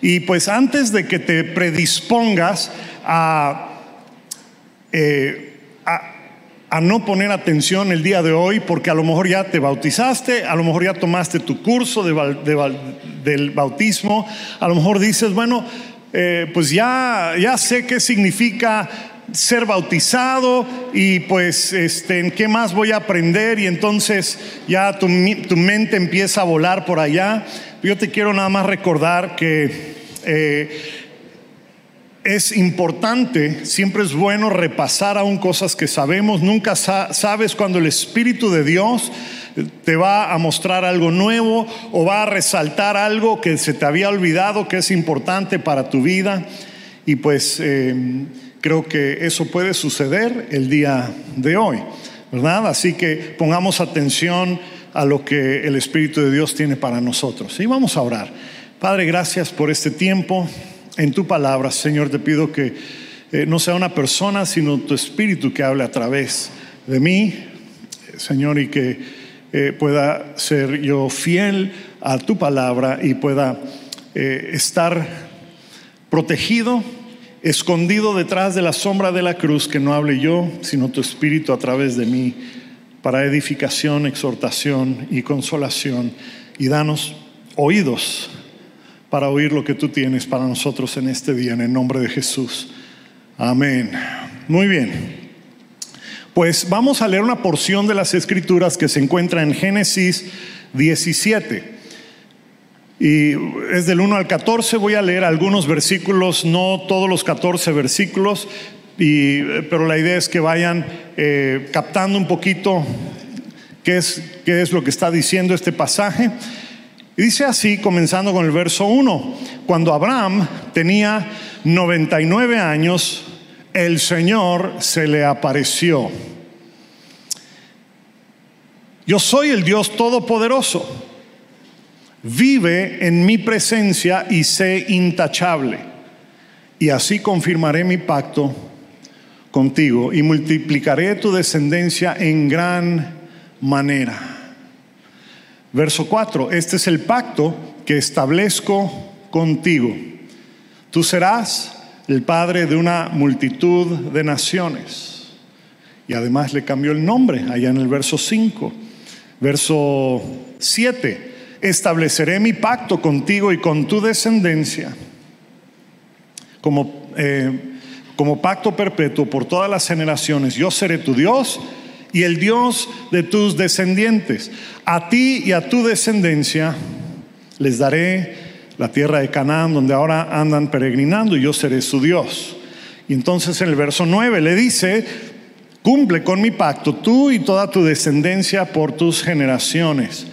Y pues antes de que te predispongas a, eh, a, a no poner atención el día de hoy, porque a lo mejor ya te bautizaste, a lo mejor ya tomaste tu curso de, del bautismo, a lo mejor dices, bueno, eh, pues ya, ya sé qué significa ser bautizado y pues este, en qué más voy a aprender y entonces ya tu, mente empieza a volar por allá. Yo te quiero nada más recordar que eh, es importante, siempre es bueno repasar aún cosas que sabemos. Nunca sa- sabes cuando el Espíritu de Dios te va a mostrar algo nuevo o va a resaltar algo que se te había olvidado que es importante para tu vida. Y pues eh, creo que eso puede suceder el día de hoy, ¿verdad? Así que pongamos atención a lo que el Espíritu de Dios tiene para nosotros. Y vamos a orar. Padre, gracias por este tiempo en tu palabra. Señor, te pido que eh, no sea una persona, sino tu Espíritu que hable a través de mí, Señor, y que eh, pueda ser yo fiel a tu palabra y pueda eh, estar protegido, escondido detrás de la sombra de la cruz, que no hable yo, sino tu Espíritu a través de mí, para edificación, exhortación y consolación. Y danos oídos para oír lo que tú tienes para nosotros en este día, en el nombre de Jesús. Amén. Muy bien. Pues vamos a leer una porción de las escrituras que se encuentra en Génesis 17. Y es del 1 al 14, voy a leer algunos versículos, no todos los 14 versículos, pero la idea es que vayan eh, captando un poquito qué es, qué es lo que está diciendo este pasaje. Dice así, comenzando con el verso 1, cuando Abraham tenía 99 años, el Señor se le apareció. Yo soy el Dios Todopoderoso. Vive en mi presencia y sé intachable. Y así confirmaré mi pacto contigo y multiplicaré tu descendencia en gran manera. Verso 4, este es el pacto que establezco contigo. Tú serás el padre de una multitud de naciones. Y además le cambió el nombre allá en el verso 5. Verso 7, estableceré mi pacto contigo y con tu descendencia como, eh, como pacto perpetuo por todas las generaciones. Yo seré tu Dios y el Dios de tus descendientes. A ti y a tu descendencia les daré la tierra de Canaán, donde ahora andan peregrinando, y yo seré su Dios. Y entonces en el verso 9 le dice, cumple con mi pacto, tú y toda tu descendencia por tus generaciones.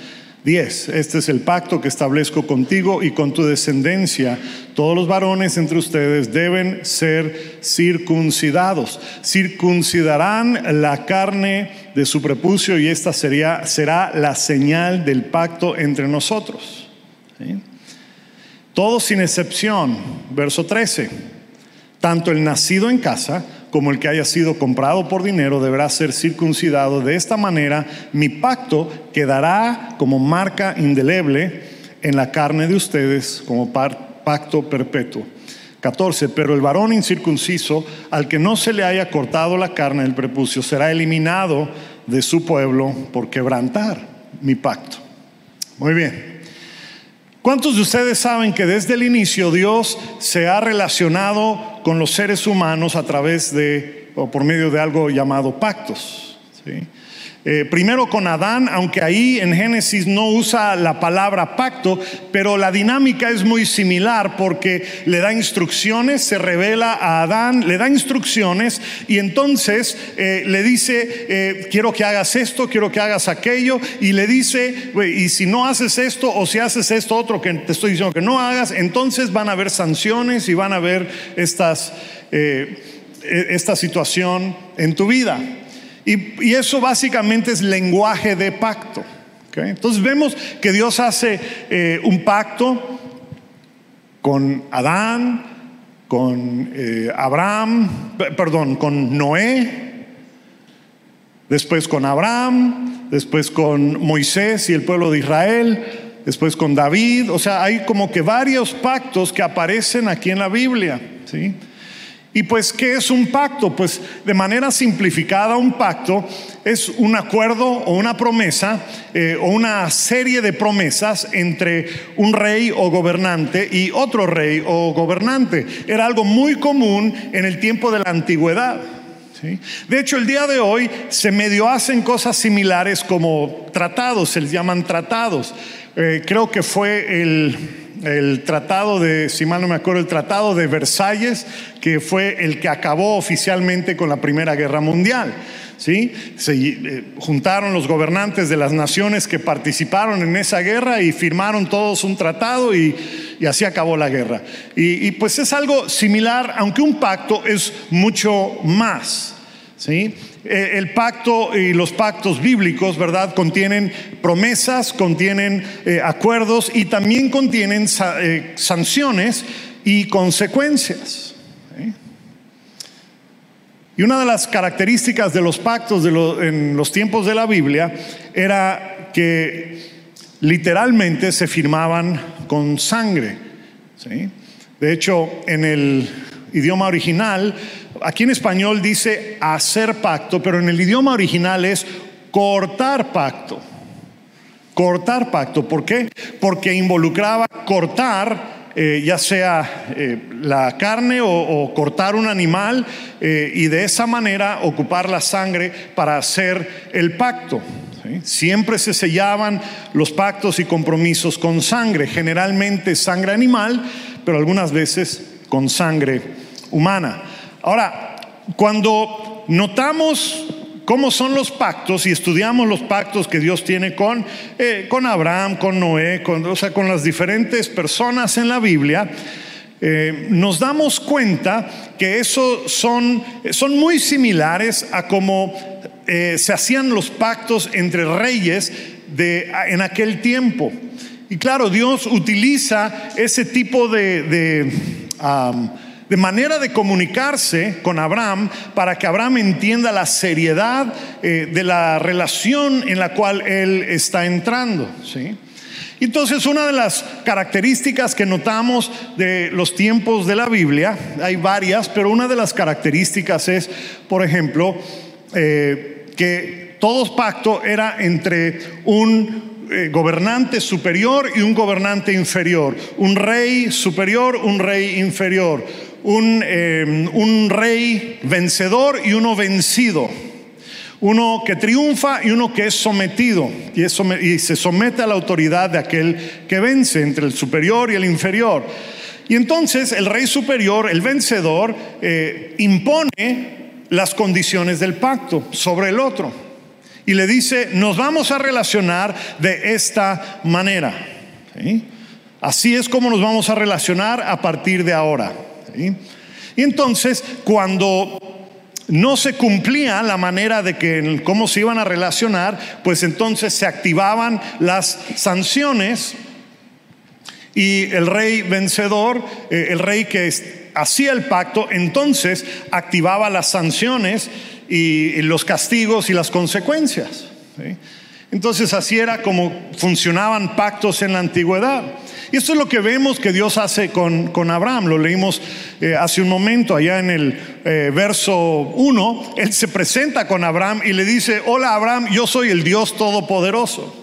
10. Este es el pacto que establezco contigo y con tu descendencia. Todos los varones entre ustedes deben ser circuncidados. Circuncidarán la carne de su prepucio y esta sería, será la señal del pacto entre nosotros. Todos sin excepción. Verso 13. Tanto el nacido en casa como el que haya sido comprado por dinero deberá ser circuncidado. De esta manera mi pacto quedará como marca indeleble en la carne de ustedes como pacto perpetuo. 14. Pero el varón incircunciso, al que no se le haya cortado la carne del prepucio, será eliminado de su pueblo por quebrantar mi pacto. Muy bien. ¿Cuántos de ustedes saben que desde el inicio Dios se ha relacionado con los seres humanos a través de o por medio de algo llamado pactos? ¿sí? Eh, primero con Adán, aunque ahí en Génesis no usa la palabra pacto, pero la dinámica es muy similar porque le da instrucciones, se revela a Adán, le da instrucciones y entonces eh, le dice, eh, quiero que hagas esto, quiero que hagas aquello, y le dice, y si no haces esto o si haces esto otro que te estoy diciendo que no hagas, entonces van a haber sanciones y van a haber estas, esta situación en tu vida. Y, eso básicamente es lenguaje de pacto. Entonces vemos que Dios hace eh, un pacto con Adán, con eh, Abraham, perdón, con Noé, después con Abraham, después con Moisés y el pueblo de Israel, después con David, o sea, hay como que varios pactos que aparecen aquí en la Biblia, ¿sí? Y pues, ¿qué es un pacto? Pues de manera simplificada, un pacto es un acuerdo o una promesa eh, o una serie de promesas entre un rey o gobernante y otro rey o gobernante. Era algo muy común en el tiempo de la antigüedad. De hecho, el día de hoy se medio hacen cosas similares como tratados, se les llaman tratados. Eh, creo que fue el, el tratado de, si mal no me acuerdo, el tratado de Versalles, que fue el que acabó oficialmente con la Primera Guerra Mundial. ¿sí? Se eh, juntaron los gobernantes de las naciones que participaron en esa guerra y firmaron todos un tratado y, así acabó la guerra. Y, pues es algo similar, aunque un pacto es mucho más. ¿sí? Eh, el pacto y los pactos bíblicos, ¿verdad? Contienen promesas, contienen eh, acuerdos y también contienen sanciones y consecuencias. Y una de las características de los pactos en los tiempos de la Biblia era que literalmente se firmaban con sangre. De hecho, en el idioma original, aquí en español dice hacer pacto, pero en el idioma original es cortar pacto. Cortar pacto. ¿Por qué? Porque involucraba cortar eh, ya sea eh, la carne o, cortar un animal eh, y de esa manera ocupar la sangre para hacer el pacto. Siempre se sellaban los pactos y compromisos con sangre, generalmente sangre animal, pero algunas veces con sangre humana. Ahora, cuando notamos cómo son los pactos y estudiamos los pactos que Dios tiene con, eh, con Abraham, con Noé, con, o sea, con las diferentes personas en la Biblia, eh, nos damos cuenta que eso son, son muy similares a cómo eh, se hacían los pactos entre reyes en aquel tiempo. Y claro, Dios utiliza ese tipo de de manera de comunicarse con Abraham para que Abraham entienda la seriedad eh, de la relación en la cual él está entrando. ¿sí? Entonces, una de las características que notamos de los tiempos de la Biblia, hay varias, pero una de las características es, por ejemplo, eh, que todo pacto era entre un eh, gobernante superior y un gobernante inferior, un rey superior, un rey inferior, Em, un, rey vencedor y uno vencido. Uno que triunfa y uno que es sometido y, se somete a la autoridad de aquel que vence entre el superior y el inferior. Y entonces el rey superior, el vencedor, eh, impone las condiciones del pacto sobre el otro. Y le dice, nos vamos a relacionar de esta manera. Así es como nos vamos a relacionar a partir de ahora. Y entonces, cuando no se cumplía la manera de que cómo se iban a relacionar, pues entonces se activaban las sanciones y el rey vencedor, eh, el rey que hacía el pacto, entonces activaba las sanciones y, los castigos y las consecuencias. Entonces así era como funcionaban pactos en la antigüedad. Y esto es lo que vemos que Dios hace con, con Abraham. Lo leímos eh, hace un momento, allá en el eh, verso 1. Él se presenta con Abraham y le dice, hola Abraham, yo soy el Dios Todopoderoso.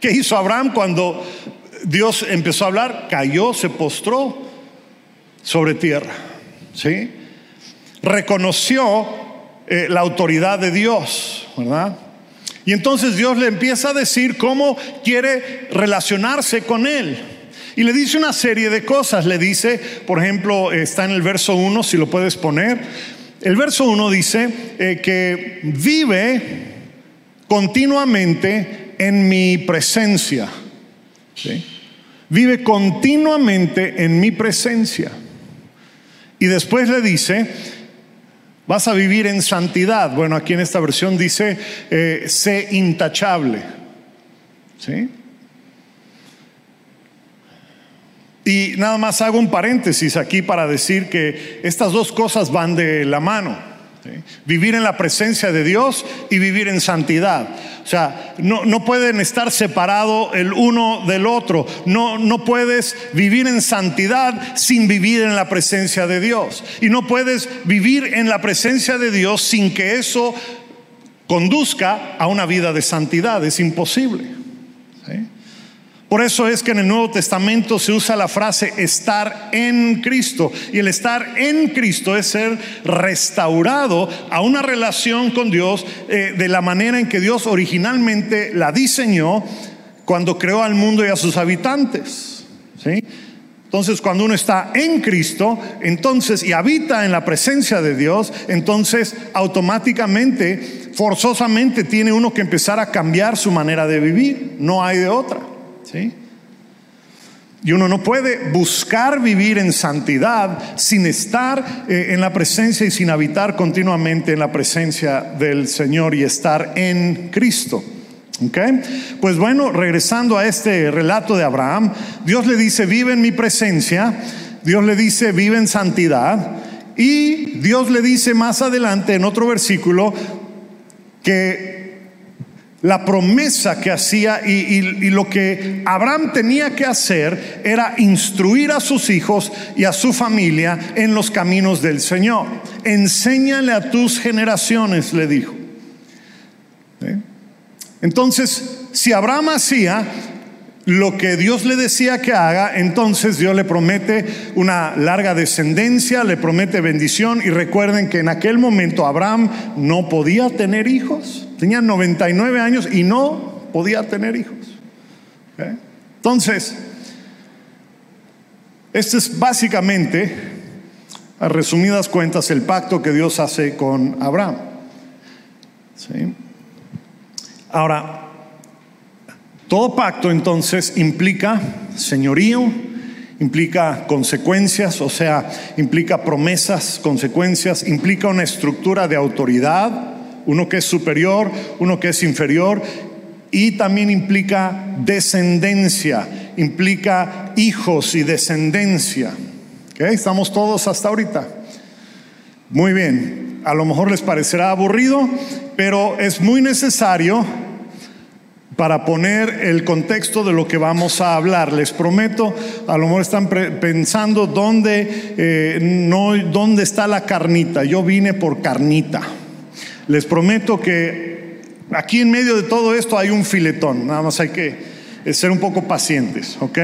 ¿Qué hizo Abraham cuando Dios empezó a hablar? Cayó, se postró sobre tierra. ¿Sí? Reconoció eh, la autoridad de Dios, ¿verdad? Y entonces Dios le empieza a decir cómo quiere relacionarse con él. Y le dice una serie de cosas. Le dice, por ejemplo, está en el verso 1, si lo puedes poner. El verso 1 dice eh, que vive continuamente en mi presencia. Vive continuamente en mi presencia. Y después le dice, vas a vivir en santidad. Bueno, aquí en esta versión dice, eh, sé intachable. ¿Sí? Y nada más hago un paréntesis aquí para decir que estas dos cosas van de la mano. Vivir en la presencia de Dios y vivir en santidad. O sea, no, no pueden estar separados el uno del otro. No, no puedes vivir en santidad sin vivir en la presencia de Dios. Y no puedes vivir en la presencia de Dios sin que eso conduzca a una vida de santidad. Es imposible. Por eso es que en el Nuevo Testamento se usa la frase estar en Cristo. Y el estar en Cristo es ser restaurado a una relación con Dios eh, de la manera en que Dios originalmente la diseñó cuando creó al mundo y a sus habitantes. ¿sí? Entonces, cuando uno está en Cristo, entonces y habita en la presencia de Dios, entonces automáticamente, forzosamente tiene uno que empezar a cambiar su manera de vivir. No hay de otra. Y uno no puede buscar vivir en santidad sin estar eh, en la presencia y sin habitar continuamente en la presencia del Señor y estar en Cristo. Pues bueno, regresando a este relato de Abraham, Dios le dice, vive en mi presencia, Dios le dice, vive en santidad, y Dios le dice más adelante en otro versículo que la promesa que hacía y, lo que Abraham tenía que hacer era instruir a sus hijos y a su familia en los caminos del Señor. Enséñale a tus generaciones, le dijo. ¿Eh? Entonces, si Abraham hacía lo que Dios le decía que haga, entonces Dios le promete una larga descendencia, le promete bendición. Y recuerden que en aquel momento Abraham no podía tener hijos, tenía 99 años y no podía tener hijos. Entonces, este es básicamente, a resumidas cuentas, el pacto que Dios hace con Abraham. Ahora, todo pacto entonces implica señorío, implica consecuencias, o sea, implica promesas, consecuencias, implica una estructura de autoridad, uno que es superior, uno que es inferior, y también implica descendencia, implica hijos y descendencia. ¿Estamos todos hasta ahorita? Muy bien, a lo mejor les parecerá aburrido, pero es muy necesario para poner el contexto de lo que vamos a hablar. Les prometo, a lo mejor están pensando dónde, eh, no, dónde está la carnita. Yo vine por carnita. Les prometo que aquí en medio de todo esto hay un filetón. Nada más hay que eh, ser un poco pacientes, ¿ok?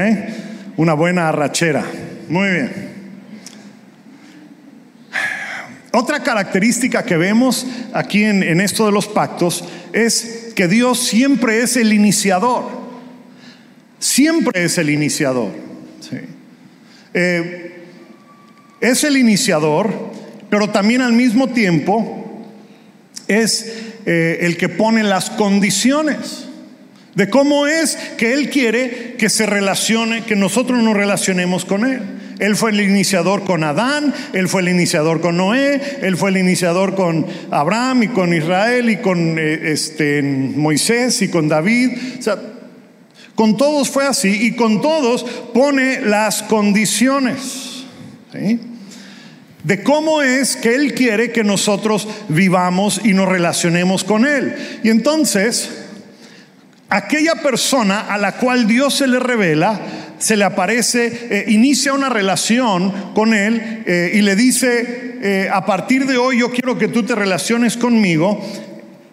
Una buena arrachera. Muy bien. Otra característica que vemos aquí en esto de los pactos es que Dios siempre es el iniciador. Siempre es el iniciador. Eh, es el iniciador, pero también al mismo tiempo es eh, el que pone las condiciones de cómo es que Él quiere que se relacione, que nosotros nos relacionemos con Él. Él fue el iniciador con Adán, Él fue el iniciador con Noé, Él fue el iniciador con Abraham y con Israel y con eh, este, Moisés y con David. O sea, con todos fue así y con todos pone las condiciones de cómo es que Él quiere que nosotros vivamos y nos relacionemos con Él. Y entonces, aquella persona a la cual Dios se le revela, se le aparece, eh, inicia una relación con él eh, y le dice, eh, a partir de hoy yo quiero que tú te relaciones conmigo,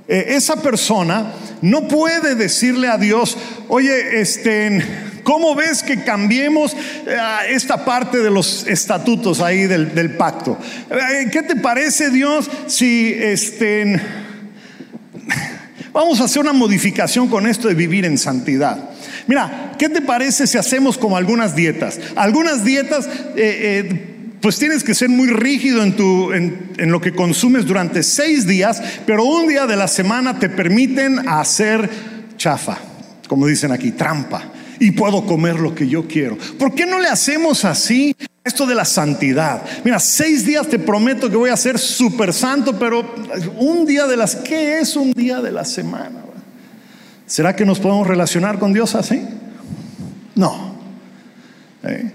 esa persona no puede decirle a Dios, oye, este, ¿cómo ves que cambiemos esta parte de los estatutos ahí del, del pacto? ¿Qué te parece Dios si este, vamos a hacer una modificación con esto de vivir en santidad? Mira, ¿qué te parece si hacemos como algunas dietas? Algunas dietas... Eh, eh, pues tienes que ser muy rígido en, lo que consumes durante seis días, pero un día de la semana te permiten hacer chafa, como dicen aquí, trampa, y puedo comer lo que yo quiero. ¿Por qué no le hacemos así esto de la santidad? Mira, seis días te prometo que voy a ser súper santo, pero un día de las, ¿qué es un día de la semana? ¿Será que nos podemos relacionar con Dios así? No. ¿Eh?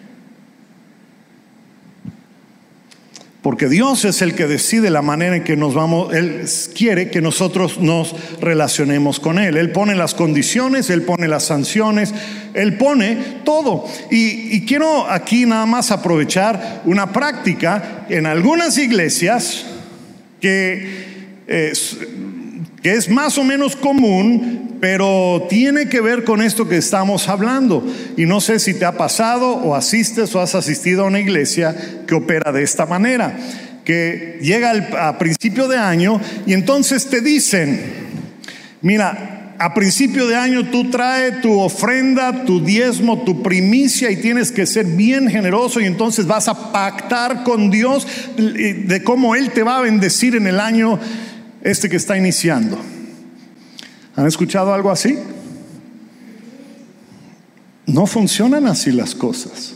Porque Dios es el que decide la manera en que nos vamos, Él quiere que nosotros nos relacionemos con Él. Él pone las condiciones, Él pone las sanciones, Él pone todo. Y, quiero aquí nada más aprovechar una práctica en algunas iglesias que es, que es más o menos común, pero tiene que ver con esto que estamos hablando. Y no sé si te ha pasado o asistes o has asistido a una iglesia que opera de esta manera, que llega al, a principio de año y entonces te dicen, mira, a principio de año tú traes tu ofrenda, tu diezmo, tu primicia y tienes que ser bien generoso y entonces vas a pactar con Dios de cómo Él te va a bendecir en el año este que está iniciando. ¿Han escuchado algo así? No funcionan así las cosas.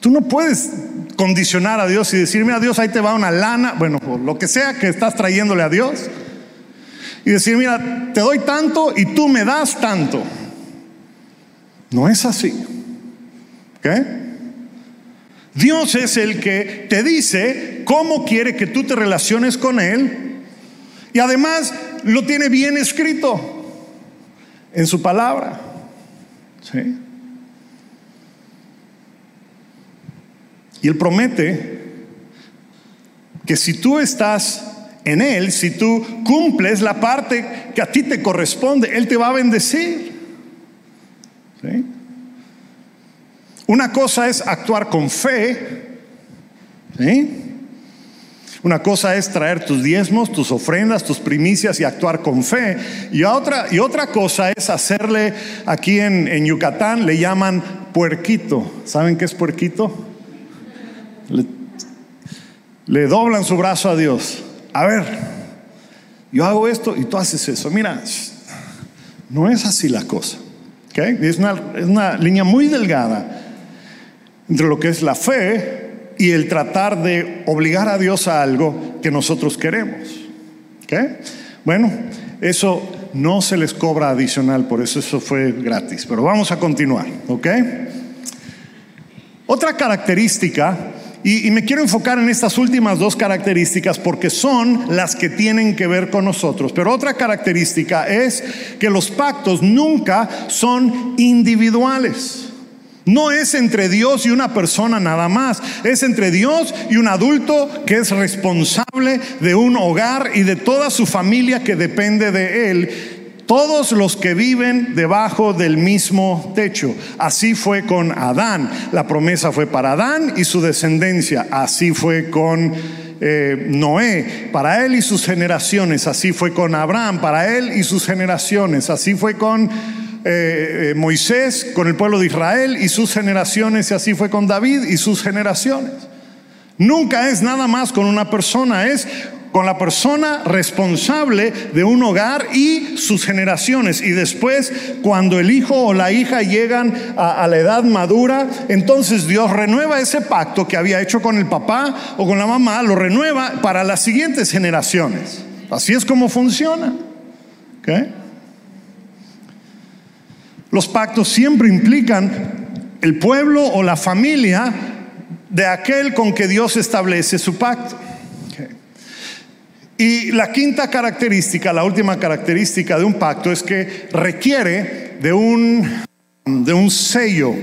Tú no puedes condicionar a Dios y decirme a Dios, ahí te va una lana, bueno, lo que sea que estás trayéndole a Dios. Y decir, mira, te doy tanto y tú me das tanto. No es así. Dios es el que te dice cómo quiere que tú te relaciones con Él y además lo tiene bien escrito en su palabra. ¿Sí? Y Él promete que si tú estás en Él, si tú cumples la parte que a ti te corresponde, Él te va a bendecir. ¿Sí? Una cosa es actuar con fe. ¿Sí? Una cosa es traer tus diezmos, tus ofrendas, tus primicias y actuar con fe. Y otra, y otra cosa es hacerle, aquí en, en Yucatán le llaman puerquito. ¿Saben qué es puerquito? Le, doblan su brazo a Dios. A ver, yo hago esto y tú haces eso. Mira, no es así la cosa. ¿okay? Es una línea muy delgada entre lo que es la fe y el tratar de obligar a Dios a algo que nosotros queremos. Bueno, eso no se les cobra adicional, por eso eso fue gratis. Pero vamos a continuar, ¿ok? Otra característica, y, y, me quiero enfocar en estas últimas dos características porque son las que tienen que ver con nosotros, pero otra característica es que los pactos nunca son individuales. No es entre Dios y una persona nada más, es entre Dios y un adulto que es responsable de un hogar y de toda su familia que depende de él. Todos los que viven debajo del mismo techo. Así fue con Adán. La promesa fue para Adán y su descendencia. Así fue con eh, Noé, para él y sus generaciones. Así fue con Abraham, para él y sus generaciones. Así fue con eh, eh, Moisés con el pueblo de Israel y sus generaciones, y así fue con David y sus generaciones. Nunca es nada más con una persona, es con la persona responsable de un hogar y sus generaciones. Y después, cuando el hijo o la hija llegan a, la edad madura, entonces Dios renueva ese pacto que había hecho con el papá o con la mamá, lo renueva para las siguientes generaciones. Así es como funciona. ¿Okay? Los pactos siempre implican el pueblo o la familia de aquel con que Dios establece su pacto. Y la quinta característica, la última característica de un pacto es que requiere de un, de un sello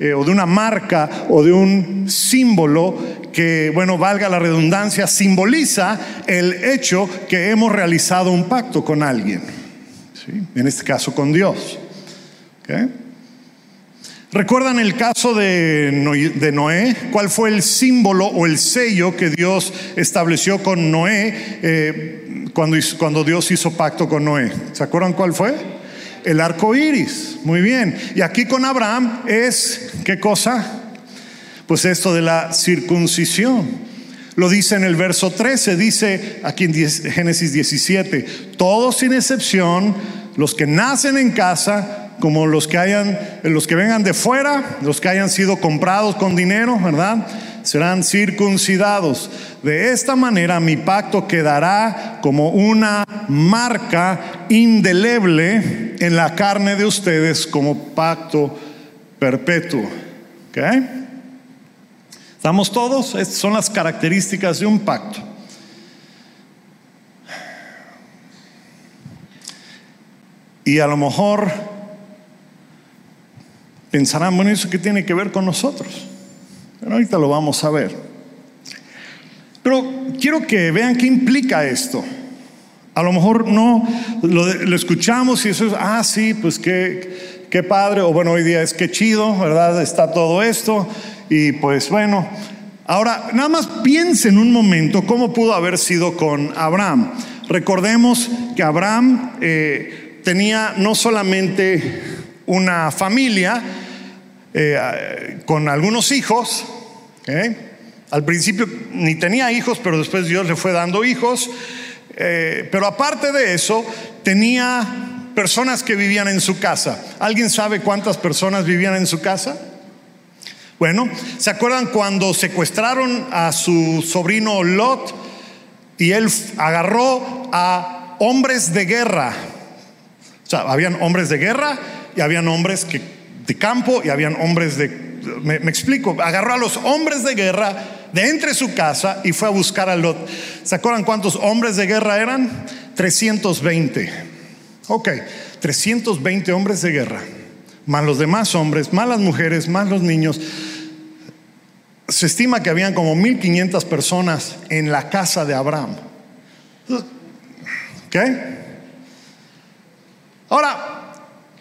eh, o de una marca o de un símbolo que, bueno, valga la redundancia, simboliza el hecho que hemos realizado un pacto con alguien, en este caso con Dios. ¿Recuerdan el caso de Noé? ¿Cuál fue el símbolo o el sello que Dios estableció con Noé eh, cuando, cuando Dios hizo pacto con Noé? ¿Se acuerdan cuál fue? El arco iris. Muy bien. Y aquí con Abraham es, ¿qué cosa? Pues esto de la circuncisión. Lo dice en el verso 13, dice aquí en Génesis 17, todos sin excepción, los que nacen en casa, como los que hayan, los que vengan de fuera, los que hayan sido comprados con dinero, ¿verdad? Serán circuncidados. De esta manera mi pacto quedará como una marca indeleble en la carne de ustedes como pacto perpetuo. ¿Estamos todos? Estas son las características de un pacto. Y a lo mejor pensarán, bueno, ¿eso qué tiene que ver con nosotros? Pero ahorita lo vamos a ver. Pero quiero que vean qué implica esto. A lo mejor no lo, escuchamos y eso es, ah, sí, pues qué, qué padre, o bueno, hoy día es que chido, ¿verdad? Está todo esto, y pues bueno. Ahora, nada más piensen un momento cómo pudo haber sido con Abraham. Recordemos que Abraham eh, tenía no solamente una familia eh, con algunos hijos, ¿eh? al principio ni tenía hijos, pero después Dios le fue dando hijos. Eh, pero aparte de eso, tenía personas que vivían en su casa. ¿Alguien sabe cuántas personas vivían en su casa? Bueno, ¿se acuerdan cuando secuestraron a su sobrino Lot y él agarró a hombres de guerra? O sea, habían hombres de guerra y habían hombres que, de campo y habían hombres de... me explico, agarró a los hombres de guerra de entre su casa y fue a buscar a Lot. ¿Se acuerdan cuántos hombres de guerra eran? 320. Ok, 320 hombres de guerra, más los demás hombres, más las mujeres, más los niños. Se estima que habían como 1500 personas en la casa de Abraham. ¿Ok? Ahora,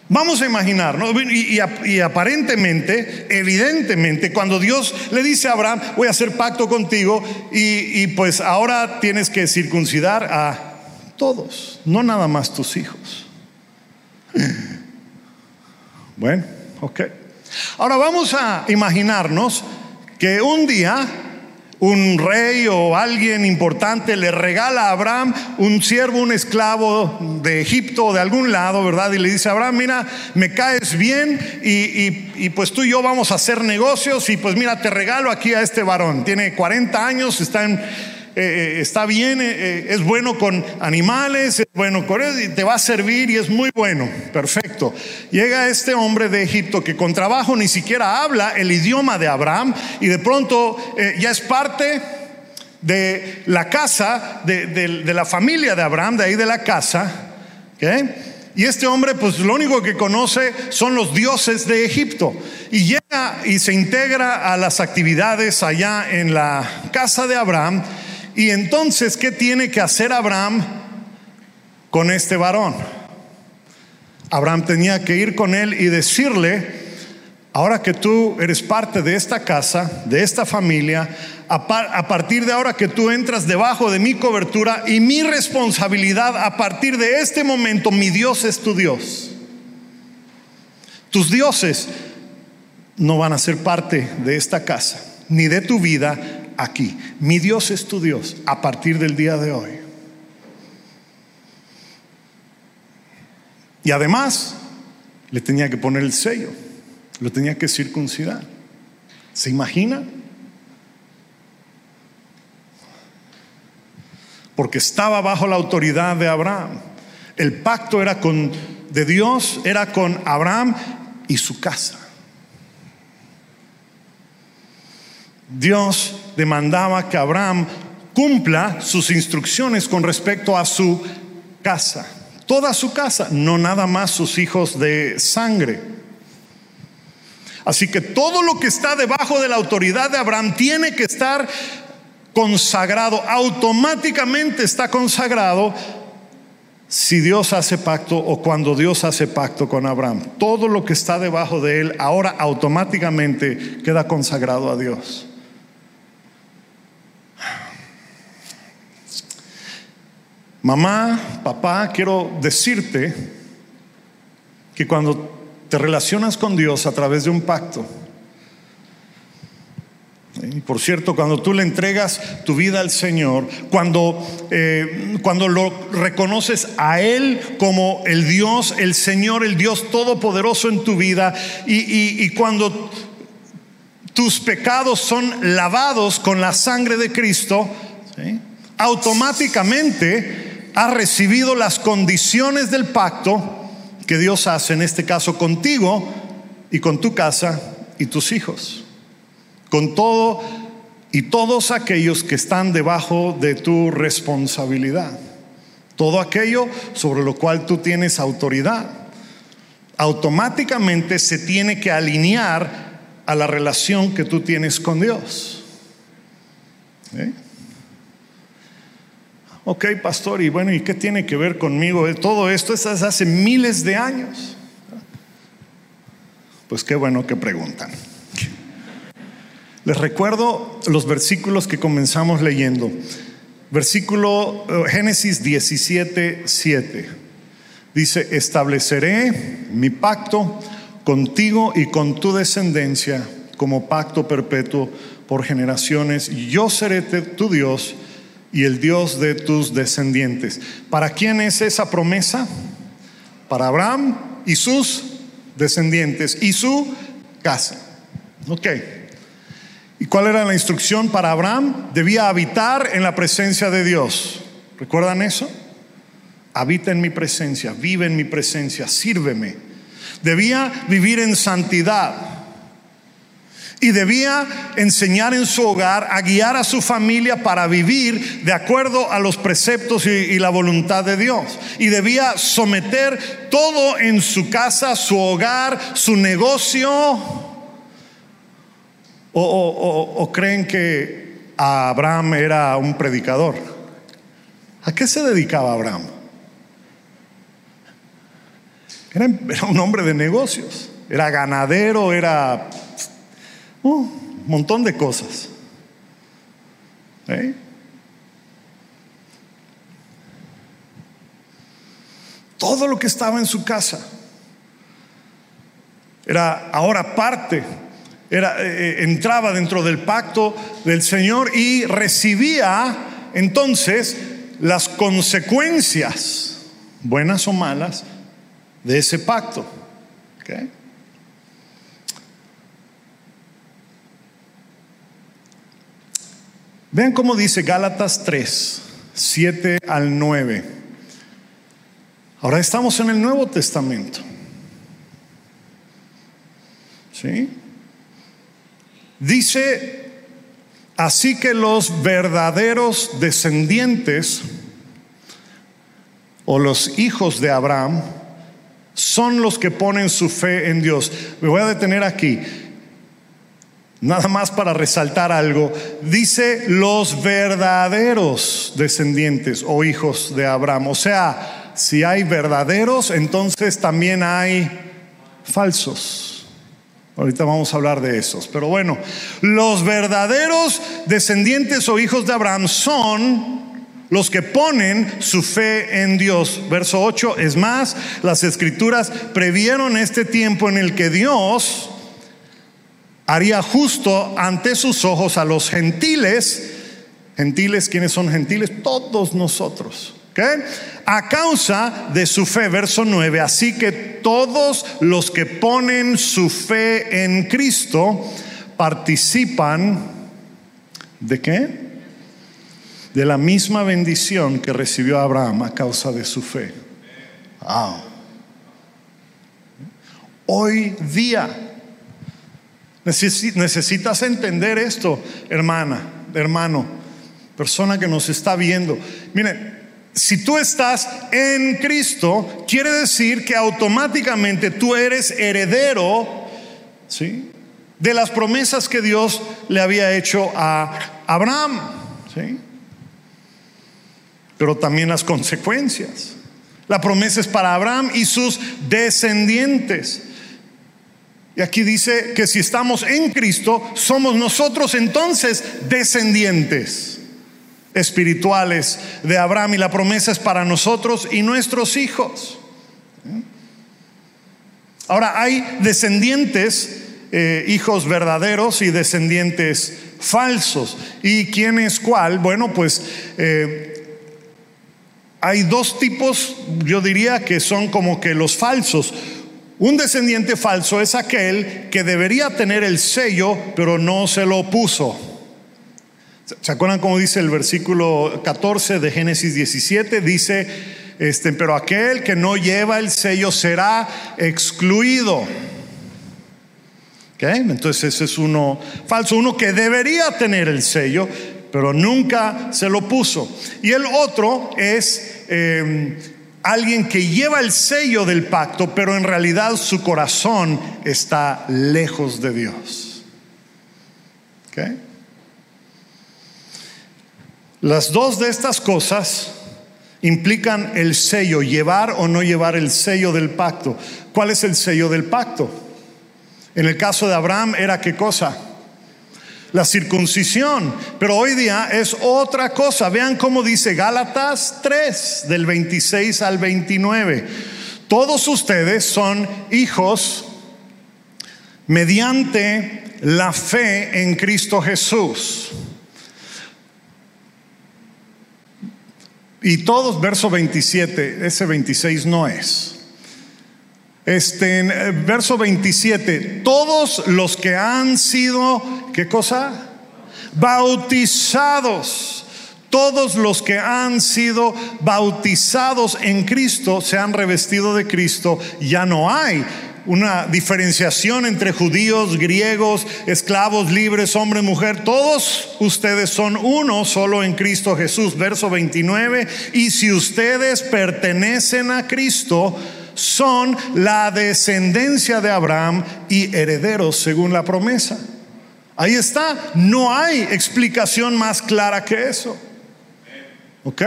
Vamos a imaginar, y, aparentemente, evidentemente, cuando Dios le dice a Abraham, voy a hacer pacto contigo, y, pues ahora tienes que circuncidar a todos, no nada más tus hijos. Bueno, ok. Ahora vamos a imaginarnos que un día un rey o alguien importante le regala a Abraham un siervo, un esclavo de Egipto o de algún lado, ¿verdad? Y le dice Abraham, mira, me caes bien y, pues tú y yo vamos a hacer negocios y pues mira, te regalo aquí a este varón. Tiene 40 años, está en eh, eh, está bien, eh, es bueno con animales, es bueno con y te va a servir y es muy bueno. Perfecto. Llega este hombre de Egipto que con trabajo ni siquiera habla el idioma de Abraham y de pronto ya es parte de la casa, de, la familia de Abraham, de ahí de la casa. Y este hombre, pues lo único que conoce son los dioses de Egipto. Y llega y se integra a las actividades allá en la casa de Abraham. Y entonces, ¿qué tiene que hacer Abraham con este varón? Abraham tenía que ir con él y decirle, ahora que tú eres parte de esta casa, de esta familia, a, partir de ahora que tú entras debajo de mi cobertura y mi responsabilidad, a partir de este momento, mi Dios es tu Dios. Tus dioses no van a ser parte de esta casa, ni de tu vida, aquí. Mi Dios es tu Dios a partir del día de hoy. Y además le tenía que poner el sello, lo tenía que circuncidar. ¿Se imagina? Porque estaba bajo la autoridad de Abraham. El pacto era con de Dios, era con Abraham y su casa. Dios demandaba que Abraham cumpla sus instrucciones con respecto a su casa, toda su casa, no nada más sus hijos de sangre. Así que todo lo que está debajo de la autoridad de Abraham tiene que estar consagrado, automáticamente está consagrado si Dios hace pacto o cuando Dios hace pacto con Abraham. Todo lo que está debajo de él ahora automáticamente queda consagrado a Dios. Mamá, papá, quiero decirte que cuando te relacionas con Dios a través de un pacto, y por cierto, cuando tú le entregas tu vida al Señor, cuando, eh, cuando lo reconoces a Él como el Dios, el Señor, el Dios todopoderoso en tu vida, y, y cuando tus pecados son lavados con la sangre de Cristo, automáticamente has recibido las condiciones del pacto que Dios hace, en este caso contigo y con tu casa y tus hijos. Con todo y todos aquellos que están debajo de tu responsabilidad. Todo aquello sobre lo cual tú tienes autoridad. Automáticamente se tiene que alinear a la relación que tú tienes con Dios. ¿Eh? Ok, pastor, y bueno, ¿y qué tiene que ver conmigo? Todo esto es hace miles de años. Pues qué bueno que preguntan. Les recuerdo los versículos que comenzamos leyendo. Versículo eh, Génesis 17, 7. Dice, estableceré mi pacto contigo y con tu descendencia como pacto perpetuo por generaciones. Yo seré tu Dios y el Dios de tus descendientes. ¿Para quién es esa promesa? Para Abraham y sus descendientes y su casa. Ok. ¿Y cuál era la instrucción para Abraham? Debía habitar en la presencia de Dios. ¿Recuerdan eso? Habita en mi presencia, vive en mi presencia, sírveme. Debía vivir en santidad. Y debía enseñar en su hogar a guiar a su familia para vivir de acuerdo a los preceptos y, la voluntad de Dios. Y debía someter todo en su casa, su hogar, su negocio, o, creen que Abraham era un predicador? ¿A qué se dedicaba Abraham? Era, un hombre de negocios, era ganadero, era un montón de cosas. ¿Eh? Todo lo que estaba en su casa era ahora parte era, eh, eh, entraba dentro del pacto del Señor y recibía entonces las consecuencias, buenas o malas, de ese pacto. Vean cómo dice Gálatas 3, 7 al 9. Ahora estamos en el Nuevo Testamento. ¿Sí? Dice, así que los verdaderos descendientes o los hijos de Abraham son los que ponen su fe en Dios. Me voy a detener aquí. Nada más para resaltar algo. Dice los verdaderos descendientes o hijos de Abraham. O sea, si hay verdaderos, entonces también hay falsos. Ahorita vamos a hablar de esos. Pero bueno, los verdaderos descendientes o hijos de Abraham son los que ponen su fe en Dios. Verso 8, es más, las escrituras previeron este tiempo en el que Dios haría justo ante sus ojos a los gentiles. Gentiles, ¿quiénes son gentiles? Todos nosotros. A causa de su fe, verso 9, así que todos los que ponen su fe en Cristo participan de qué? De la misma bendición que recibió Abraham a causa de su fe. Hoy día necesitas entender esto, hermana, hermano, persona que nos está viendo. Miren, si tú estás en Cristo, quiere decir que automáticamente tú eres heredero, ¿sí? De las promesas que Dios le había hecho a Abraham, ¿sí? Pero también las consecuencias. La promesa es para Abraham y sus descendientes. Y aquí dice que si estamos en Cristo, somos nosotros entonces descendientes espirituales de Abraham y la promesa es para nosotros y nuestros hijos. Ahora hay descendientes, eh, hijos verdaderos y descendientes falsos. ¿Y quién es cuál? Bueno, pues eh, hay dos tipos, yo diría que son como que los falsos. Un descendiente falso es aquel que debería tener el sello, pero no se lo puso. ¿Se acuerdan cómo dice el versículo 14 de Génesis 17? Dice, este, pero aquel que no lleva el sello será excluido. Entonces ese es uno falso, uno que debería tener el sello, pero nunca se lo puso. Y el otro es em, alguien que lleva el sello del pacto, pero en realidad su corazón está lejos de Dios. Las dos de estas cosas implican el sello, llevar o no llevar el sello del pacto. ¿Cuál es el sello del pacto? En el caso de Abraham era qué cosa? La circuncisión, pero hoy día es otra cosa. Vean cómo dice Gálatas 3 del 26 al 29. Todos ustedes son hijos mediante la fe en Cristo Jesús. Y todos, verso 27, ese 26 no es. Este, eh, verso 27, todos los que han sido, ¿qué cosa? Bautizados. Todos los que han sido bautizados en Cristo se han revestido de Cristo. Ya no hay una diferenciación entre judíos, griegos, esclavos, libres, hombre, mujer. Todos ustedes son uno solo en Cristo Jesús. Verso 29. Y si ustedes pertenecen a Cristo, son la descendencia de Abraham y herederos según la promesa. Ahí está. No hay explicación más clara que eso. ¿Ok?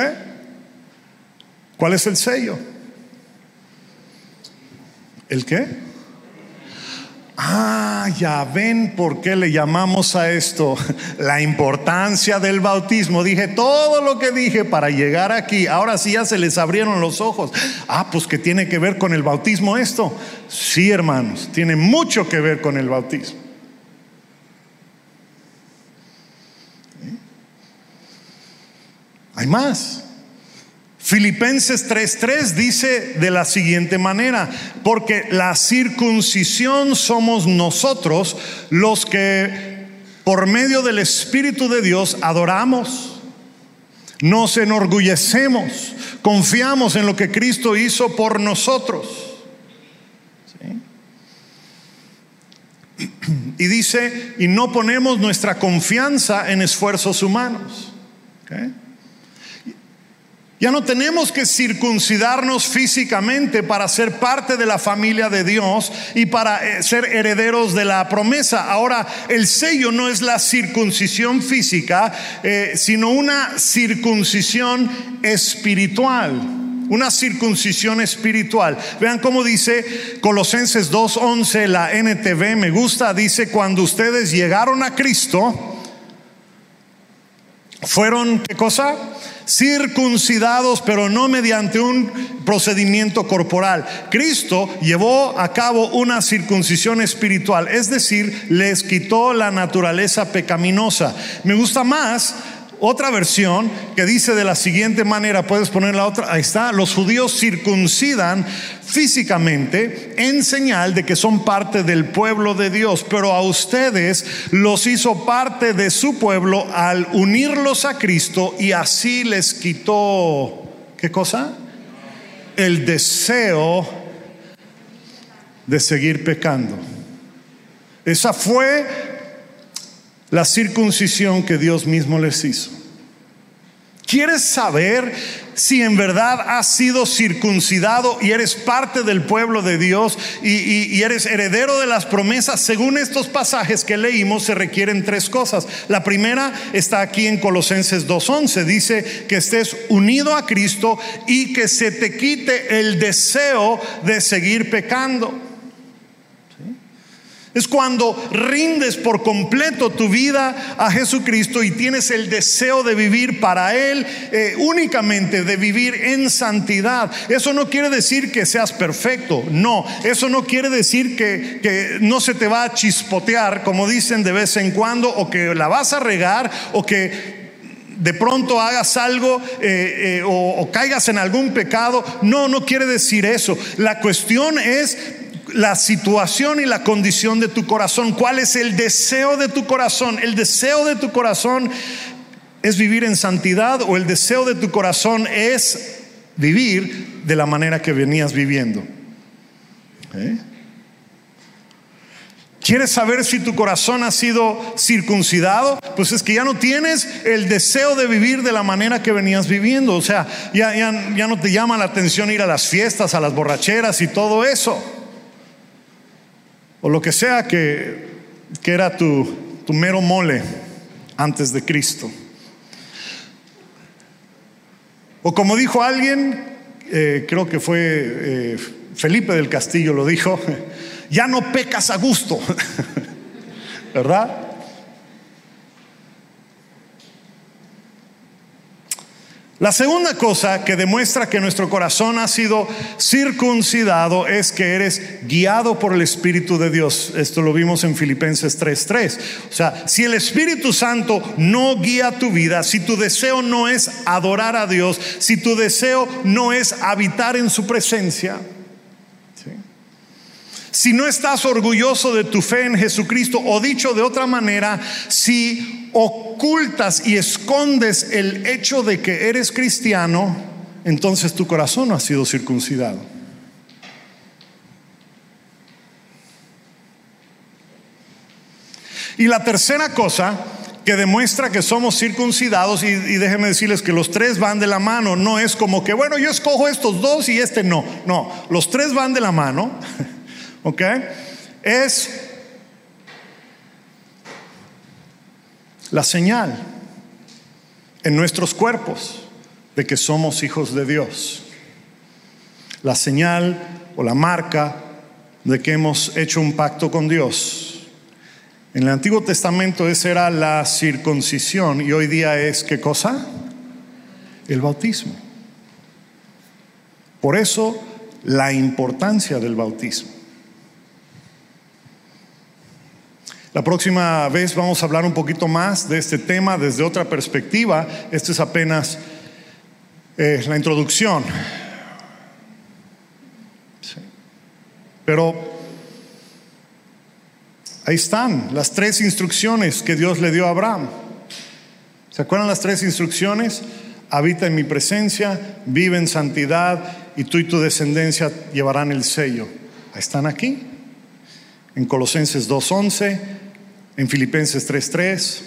¿Cuál es el sello? ¿El qué? Ah, ya ven por qué le llamamos a esto la importancia del bautismo. Dije todo lo que dije para llegar aquí. Ahora sí ya se les abrieron los ojos. Ah, pues que tiene que ver con el bautismo esto. Sí, hermanos, tiene mucho que ver con el bautismo. Hay más. Filipenses 3:3 dice de la siguiente manera, porque la circuncisión somos nosotros los que por medio del Espíritu de Dios adoramos, nos enorgullecemos, confiamos en lo que Cristo hizo por nosotros. Y dice, y no ponemos nuestra confianza en esfuerzos humanos. Ya no tenemos que circuncidarnos físicamente para ser parte de la familia de Dios y para eh, ser herederos de la promesa. Ahora, el sello no es la circuncisión física, eh, sino una circuncisión espiritual. Una circuncisión espiritual. Vean cómo dice Colosenses 2.11, la NTV, me gusta, dice, cuando ustedes llegaron a Cristo, fueron, ¿qué cosa? circuncidados, pero no mediante un procedimiento corporal. Cristo llevó a cabo una circuncisión espiritual, es decir, les quitó la naturaleza pecaminosa. Me gusta más otra versión que dice de la siguiente manera, puedes poner la otra, ahí está, los judíos circuncidan físicamente en señal de que son parte del pueblo de Dios, pero a ustedes los hizo parte de su pueblo al unirlos a Cristo y así les quitó, ¿qué cosa? El deseo de seguir pecando. Esa fue la circuncisión que Dios mismo les hizo. ¿Quieres saber si en verdad has sido circuncidado y eres parte del pueblo de Dios y, eres heredero de las promesas? Según estos pasajes que leímos, se requieren tres cosas. La primera está aquí en Colosenses 2.11. Dice que estés unido a Cristo y que se te quite el deseo de seguir pecando. Es cuando rindes por completo tu vida a Jesucristo y tienes el deseo de vivir para Él eh, únicamente, de vivir en santidad. Eso no quiere decir que seas perfecto, no. Eso no quiere decir que, no se te va a chispotear, como dicen de vez en cuando, o que la vas a regar, o que de pronto hagas algo eh, eh, o, o caigas en algún pecado. No, no quiere decir eso. La cuestión es la situación y la condición de tu corazón. ¿Cuál es el deseo de tu corazón? El deseo de tu corazón es vivir en santidad o el deseo de tu corazón es vivir de la manera que venías viviendo. ¿Eh? ¿Quieres saber si tu corazón ha sido circuncidado? Pues es que ya no tienes el deseo de vivir de la manera que venías viviendo. O sea, ya, ya, no te llama la atención ir a las fiestas, a las borracheras y todo eso. O lo que sea que, que era tu, tu mero mole antes de Cristo. O como dijo alguien, eh, creo que fue eh, Felipe del Castillo lo dijo, ya no pecas a gusto, ¿verdad? La segunda cosa que demuestra que nuestro corazón ha sido circuncidado es que eres guiado por el Espíritu de Dios. Esto lo vimos en Filipenses 3:3. O sea, si el Espíritu Santo no guía tu vida, si tu deseo no es adorar a Dios, si tu deseo no es habitar en su presencia, si no estás orgulloso de tu fe en Jesucristo, o dicho de otra manera, si ocultas y escondes el hecho de que eres cristiano, entonces tu corazón no ha sido circuncidado. Y la tercera cosa que demuestra que somos circuncidados, y, déjenme decirles que los tres van de la mano, no es como que, bueno, yo escojo estos dos y este no, no, los tres van de la mano. ¿Ok? Es la señal en nuestros cuerpos de que somos hijos de Dios. La señal o la marca de que hemos hecho un pacto con Dios. En el Antiguo Testamento esa era la circuncisión y hoy día es qué cosa? El bautismo. Por eso la importancia del bautismo. La próxima vez vamos a hablar un poquito más de este tema desde otra perspectiva. Esto es apenas eh, la introducción. Pero ahí están las tres instrucciones que Dios le dio a Abraham. ¿Se acuerdan las tres instrucciones? Habita en mi presencia, vive en santidad y tú y tu descendencia llevarán el sello. Ahí están aquí. En Colosenses 2.11 en Filipenses 3.3,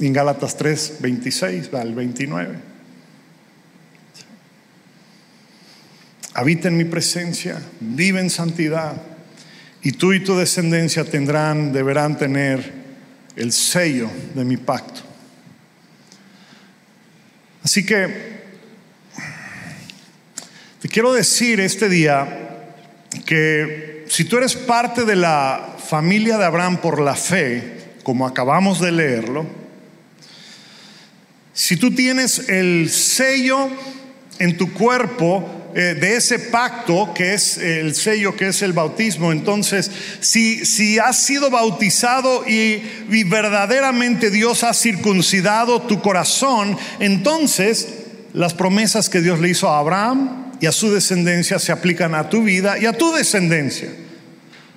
en Gálatas 3.26 al 29. Habita en mi presencia, vive en santidad, y tú y tu descendencia tendrán, deberán tener el sello de mi pacto. Así que te quiero decir este día que si tú eres parte de la familia de Abraham por la fe, como acabamos de leerlo, si tú tienes el sello en tu cuerpo eh, de ese pacto que es el sello que es el bautismo, entonces si, si has sido bautizado y, y verdaderamente Dios ha circuncidado tu corazón, entonces las promesas que Dios le hizo a Abraham y a su descendencia se aplican a tu vida y a tu descendencia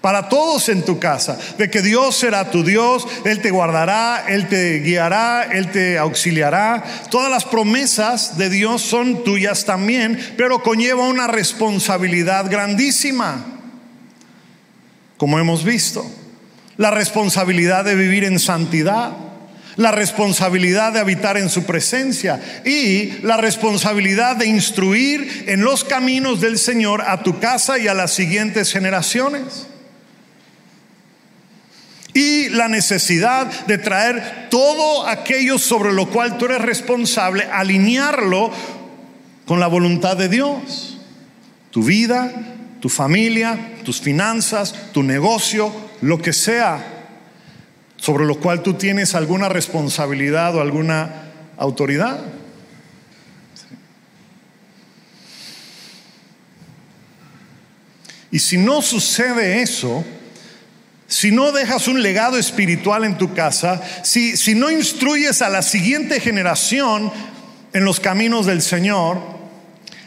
para todos en tu casa, de que Dios será tu Dios, Él te guardará, Él te guiará, Él te auxiliará. Todas las promesas de Dios son tuyas también, pero conlleva una responsabilidad grandísima, como hemos visto. La responsabilidad de vivir en santidad, la responsabilidad de habitar en su presencia y la responsabilidad de instruir en los caminos del Señor a tu casa y a las siguientes generaciones y la necesidad de traer todo aquello sobre lo cual tú eres responsable, alinearlo con la voluntad de Dios. Tu vida, tu familia, tus finanzas, tu negocio, lo que sea sobre lo cual tú tienes alguna responsabilidad o alguna autoridad. Y si no sucede eso, si no dejas un legado espiritual en tu casa, si, si no instruyes a la siguiente generación en los caminos del Señor,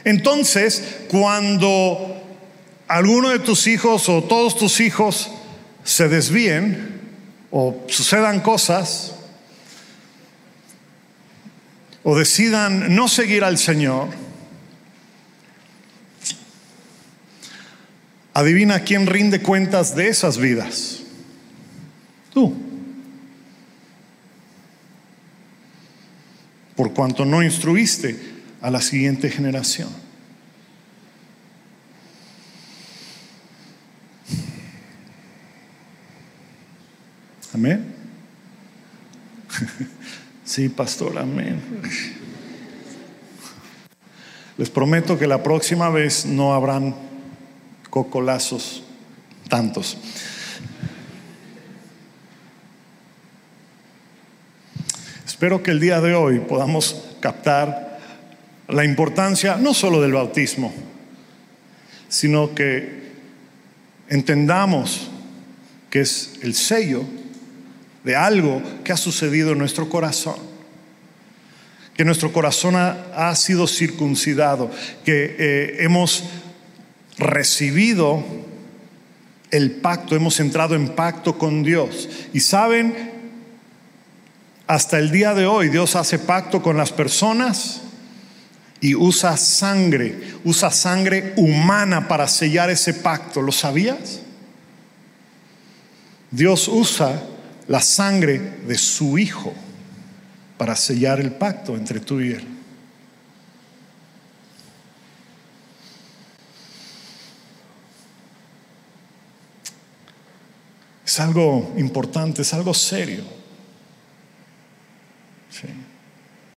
entonces cuando alguno de tus hijos o todos tus hijos se desvíen o sucedan cosas o decidan no seguir al Señor, adivina quién rinde cuentas de esas vidas. Tú. Por cuanto no instruiste a la siguiente generación. Amén. Sí, pastor, amén. Les prometo que la próxima vez no habrán cocolazos tantos. Espero que el día de hoy podamos captar la importancia no solo del bautismo, sino que entendamos que es el sello de algo que ha sucedido en nuestro corazón. Que nuestro corazón ha, sido circuncidado, que eh, hemos recibido el pacto, hemos entrado en pacto con Dios. Y saben, hasta el día de hoy Dios hace pacto con las personas y usa sangre, usa sangre humana para sellar ese pacto. ¿Lo sabías? Dios usa la sangre de su Hijo para sellar el pacto entre tú y Él. Es algo importante, es algo serio.